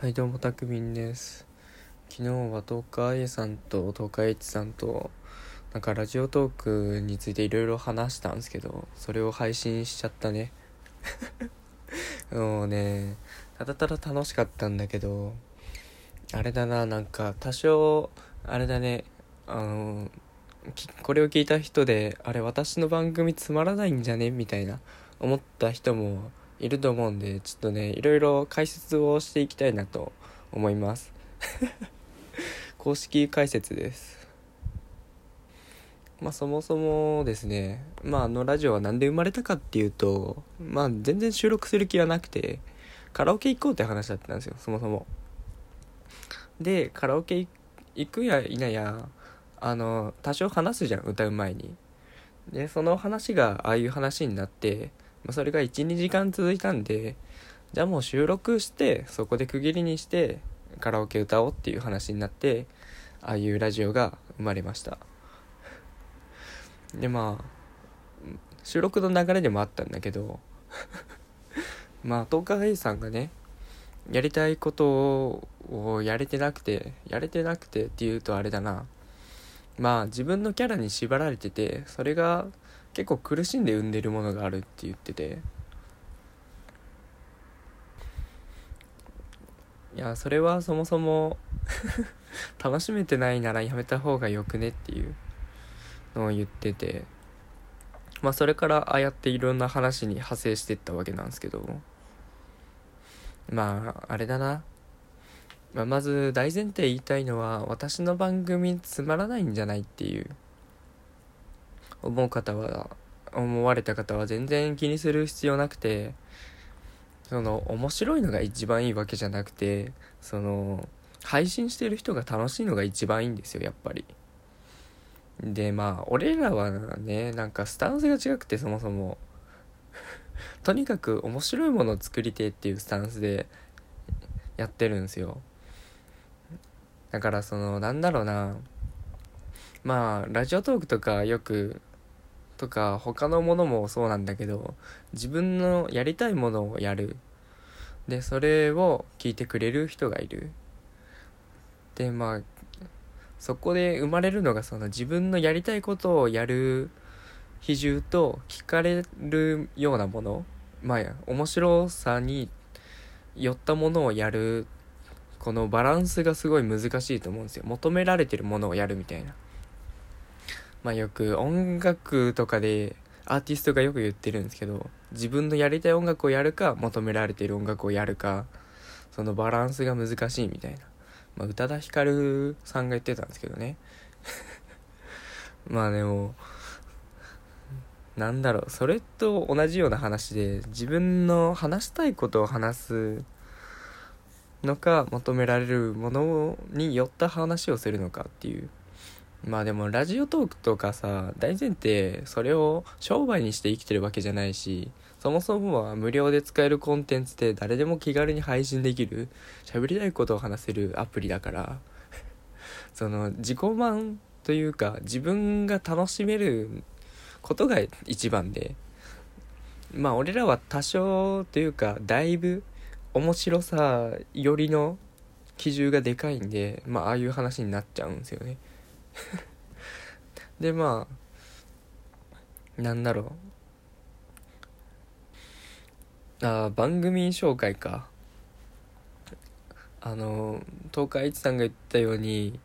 はいどうもたくみんです。昨日は東海 A さんと東海 H さんとなんかラジオトークについていろいろ話したんですけどそれを配信しちゃったね。もうねただただ楽しかったんだけどあれだななんか多少あれだねあのこれを聞いた人であれ私の番組つまらないんじゃね？みたいな思った人もいると思うんでちょっとねいろいろ解説をしていきたいなと思います。公式解説です。まあそもそもですねまああのラジオは何で生まれたかっていうとまあ全然収録する気はなくてカラオケ行こうって話だったんですよそもそも。でカラオケ行くや否やあの多少話すじゃん歌う前に。でその話がああいう話になってまあ、それが12時間続いたんでじゃあもう収録してそこで区切りにしてカラオケ歌おうっていう話になってああいうラジオが生まれました。でまあ収録の流れでもあったんだけどまあ東海さんがねやりたいことをやれてなくてやれてなくてっていうとあれだな。まあ自分のキャラに縛られててそれが結構苦しんで生んでるものがあるって言ってて。いやそれはそもそも 楽しめてないならやめた方がよくねっていうのを言ってて。まあそれからああやっていろんな話に派生してったわけなんですけど。まああれだな、まあ、まず大前提言いたいのは私の番組つまらないんじゃないっていう。思う方は思われた方は全然気にする必要なくてその面白いのが一番いいわけじゃなくてその配信してる人が楽しいのが一番いいんですよやっぱり。でまあ俺らはねなんかスタンスが違くてそもそも。とにかく面白いものを作りてっていうスタンスでやってるんですよ。だからそのなんだろうな。まあラジオトークとかよくとか他のものもそうなんだけど自分のやりたいものをやる。でそれを聞いてくれる人がいる。でまあそこで生まれるのがその自分のやりたいことをやる比重と聞かれるようなもの。まあ面白さに寄ったものをやる。このバランスがすごい難しいと思うんですよ。求められてるものをやるみたいな。まあよく音楽とかでアーティストがよく言ってるんですけど自分のやりたい音楽をやるか求められている音楽をやるかそのバランスが難しいみたいな、まあ、宇多田ヒカルさんが言ってたんですけどね。まあでもなんだろう。それと同じような話で自分の話したいことを話すのか求められるものによった話をするのかっていうまあでもラジオトークとかさ大前提それを商売にして生きてるわけじゃないしそもそもは無料で使えるコンテンツで誰でも気軽に配信できる喋りたいことを話せるアプリだから その自己満というか自分が楽しめることが一番でまあ俺らは多少というかだいぶ面白さよりの基準がでかいんでまあああいう話になっちゃうんですよね。でまあなんだろう。あ番組紹介か。あの東海一さんが言ったように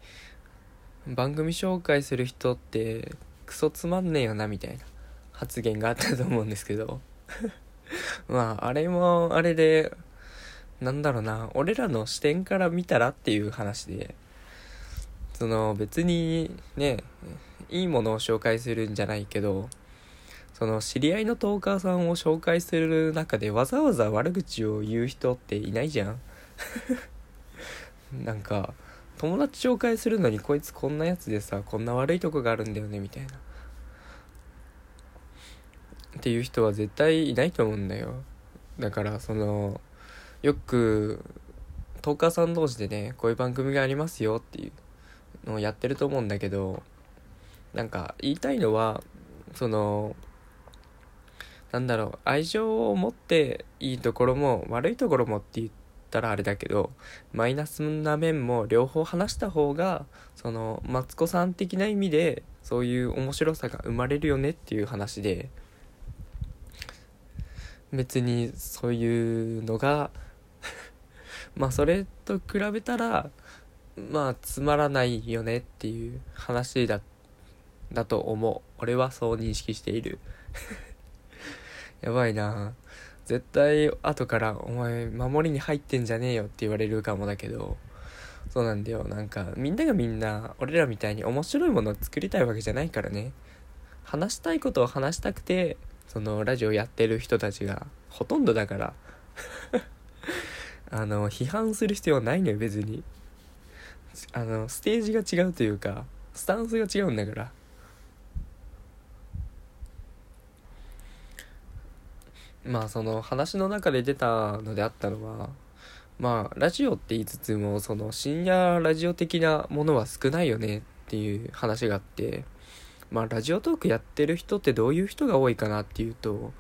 番組紹介する人ってクソつまんねえよなみたいな発言があったと思うんですけど。まああれもあれでなんだろうな。俺らの視点から見たらっていう話で。その別にねいいものを紹介するんじゃないけどその知り合いのトーカーさんを紹介する中でわざわざ悪口を言う人っていないじゃん。なんか友達紹介するのにこいつこんなやつでさこんな悪いとこがあるんだよねみたいな。っていう人は絶対いないと思うんだよ。だからそのよくトーカーさん同士でねこういう番組がありますよっていう。のをやってると思うんだけどなんか言いたいのはそのなんだろう愛情を持っていいところも悪いところもって言ったらあれだけどマイナスな面も両方話した方がそのマツコさん的な意味でそういう面白さが生まれるよねっていう話で別にそういうのが まあそれと比べたらまあつまらないよねっていう話だだと思う。俺はそう認識している。やばいな。絶対後から「お前守りに入ってんじゃねえよ」って言われるかもだけど。そうなんだよ。なんかみんながみんな俺らみたいに面白いものを作りたいわけじゃないからね。話したいことを話したくてそのラジオやってる人たちがほとんどだから。あの批判する必要はないのよ別に。あのステージが違うというかスタンスが違うんだから。まあその話の中で出たのであったのはまあラジオって言いつつもその深夜ラジオ的なものは少ないよねっていう話があってまあラジオトークやってる人ってどういう人が多いかなっていうと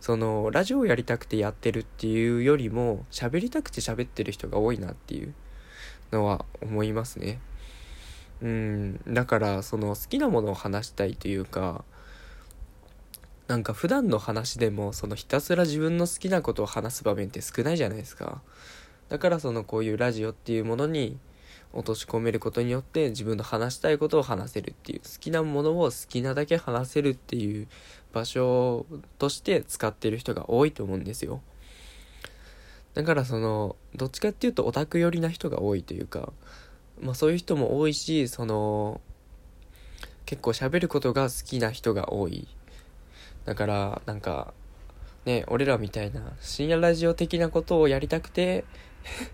そのラジオをやりたくてやってるっていうよりも喋りたくて喋ってる人が多いなっていう。のは思いますね。うん。だからその好きなものを話したいというかなんか普段の話でもそのひたすら自分の好きなことを話す場面って少ないじゃないですか。だからそのこういうラジオっていうものに落とし込めることによって自分の話したいことを話せるっていう好きなものを好きなだけ話せるっていう場所として使ってる人が多いと思うんですよ。だからそのどっちかっていうとオタク寄りな人が多いというかまあそういう人も多いしその結構喋ることが好きな人が多い。だからなんかね俺らみたいな深夜ラジオ的なことをやりたくて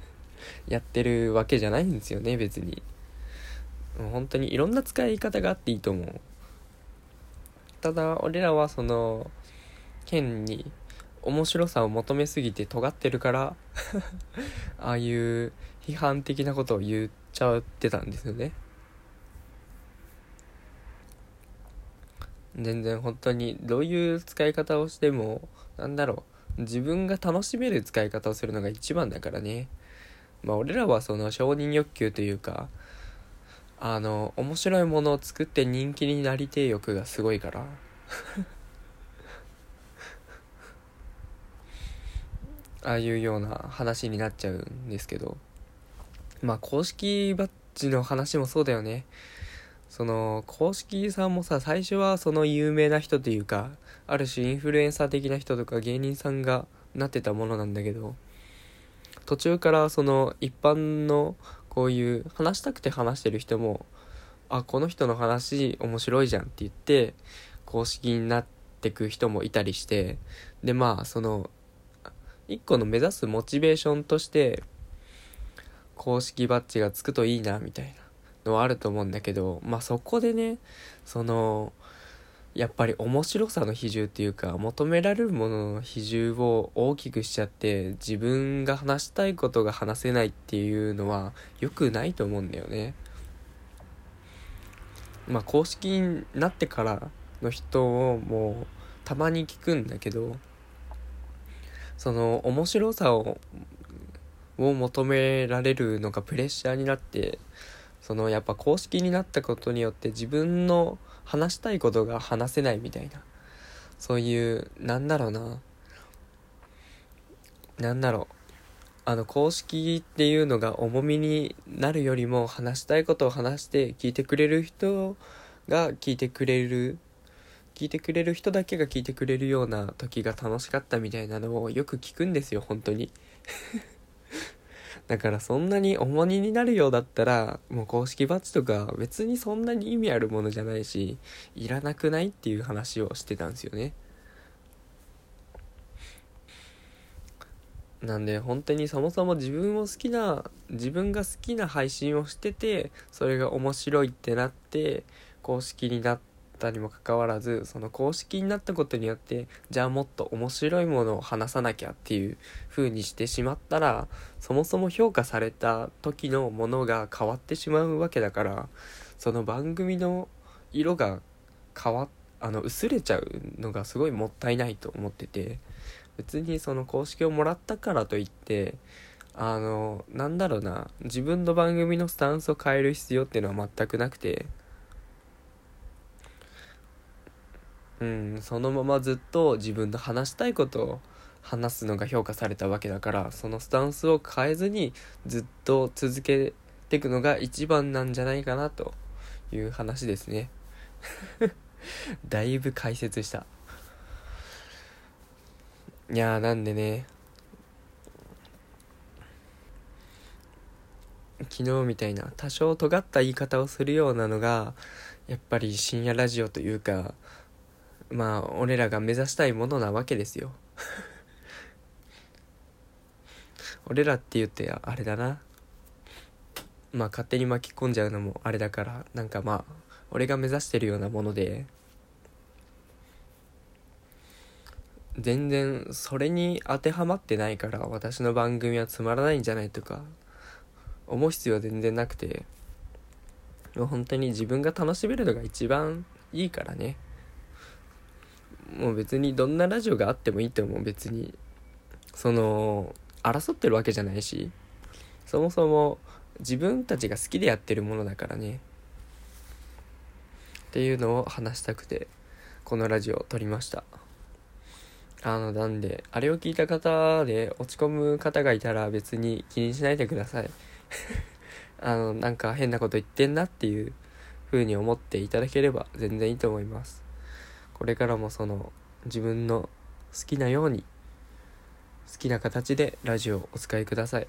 やってるわけじゃないんですよね別に。本当にいろんな使い方があっていいと思う。ただ俺らはその変に面白さを求めすぎて尖ってるから ああいう批判的なことを言っちゃってたんですよね。全然本当にどういう使い方をしてもなんだろう自分が楽しめる使い方をするのが一番だからね。まあ俺らはその承認欲求というかあの面白いものを作って人気になりてえ欲がすごいから。ああいうような話になっちゃうんですけど。まあ公式バッジの話もそうだよね。その公式さんもさ最初はその有名な人というかある種インフルエンサー的な人とか芸人さんがなってたものなんだけど途中からその一般のこういう話したくて話してる人もあこの人の話面白いじゃんって言って公式になってく人もいたりしてでまあその一個の目指すモチベーションとして公式バッジがつくといいなみたいなのはあると思うんだけどまあそこでねそのやっぱり面白さの比重っていうか求められるものの比重を大きくしちゃって自分が話したいことが話せないっていうのは良くないと思うんだよね。まあ公式になってからの人をもうたまに聞くんだけどその面白さをを求められるのがプレッシャーになってそのやっぱ公式になったことによって自分の話したいことが話せないみたいなそういうなんだろうななんだろうあの公式っていうのが重みになるよりも話したいことを話して聞いてくれる人が聞いてくれる聞いてくれる人だけが聞いてくれるような時が楽しかったみたいなのをよく聞くんですよ本当に。だからそんなに重荷になるようだったらもう公式バッジとか別にそんなに意味あるものじゃないしいらなくないっていう話をしてたんですよね。なんで本当にそもそも自分を好きな自分が好きな配信をしててそれが面白いってなって公式になってったにもかかわらずその公式になったことによってじゃあもっと面白いものを話さなきゃっていう風にしてしまったらそもそも評価された時のものが変わってしまうわけだからその番組の色が変わあの薄れちゃうのがすごいもったいないと思ってて別にその公式をもらったからといってあのなんだろうな自分の番組のスタンスを変える必要っていうのは全くなくてうんそのままずっと自分の話したいことを話すのが評価されたわけだからそのスタンスを変えずにずっと続けていくのが一番なんじゃないかなという話ですね。だいぶ解説した。いやなんでね。昨日みたいな多少尖った言い方をするようなのがやっぱり深夜ラジオというかまあ俺らが目指したいものなわけですよ。俺らって言ってあれだな。まあ勝手に巻き込んじゃうのもあれだからなんかまあ俺が目指してるようなもので。全然それに当てはまってないから私の番組はつまらないんじゃないとか思う必要は全然なくて。もう本当に自分が楽しめるのが一番いいからね。もう別にどんなラジオがあってもいいと思う別に。その争ってるわけじゃないしそもそも自分たちが好きでやってるものだからね。っていうのを話したくてこのラジオを撮りました。あのなんであれを聞いた方で落ち込む方がいたら別に気にしないでください。あのなんか変なこと言ってんなっていう風に思っていただければ全然いいと思います。これからもその自分の好きなように好きな形でラジオをお使いください。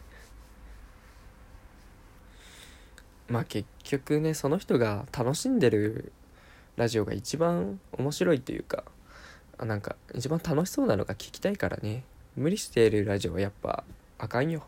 まあ結局ねその人が楽しんでるラジオが一番面白いというかあなんか一番楽しそうなのが聞きたいからね。無理しているラジオはやっぱあかんよ。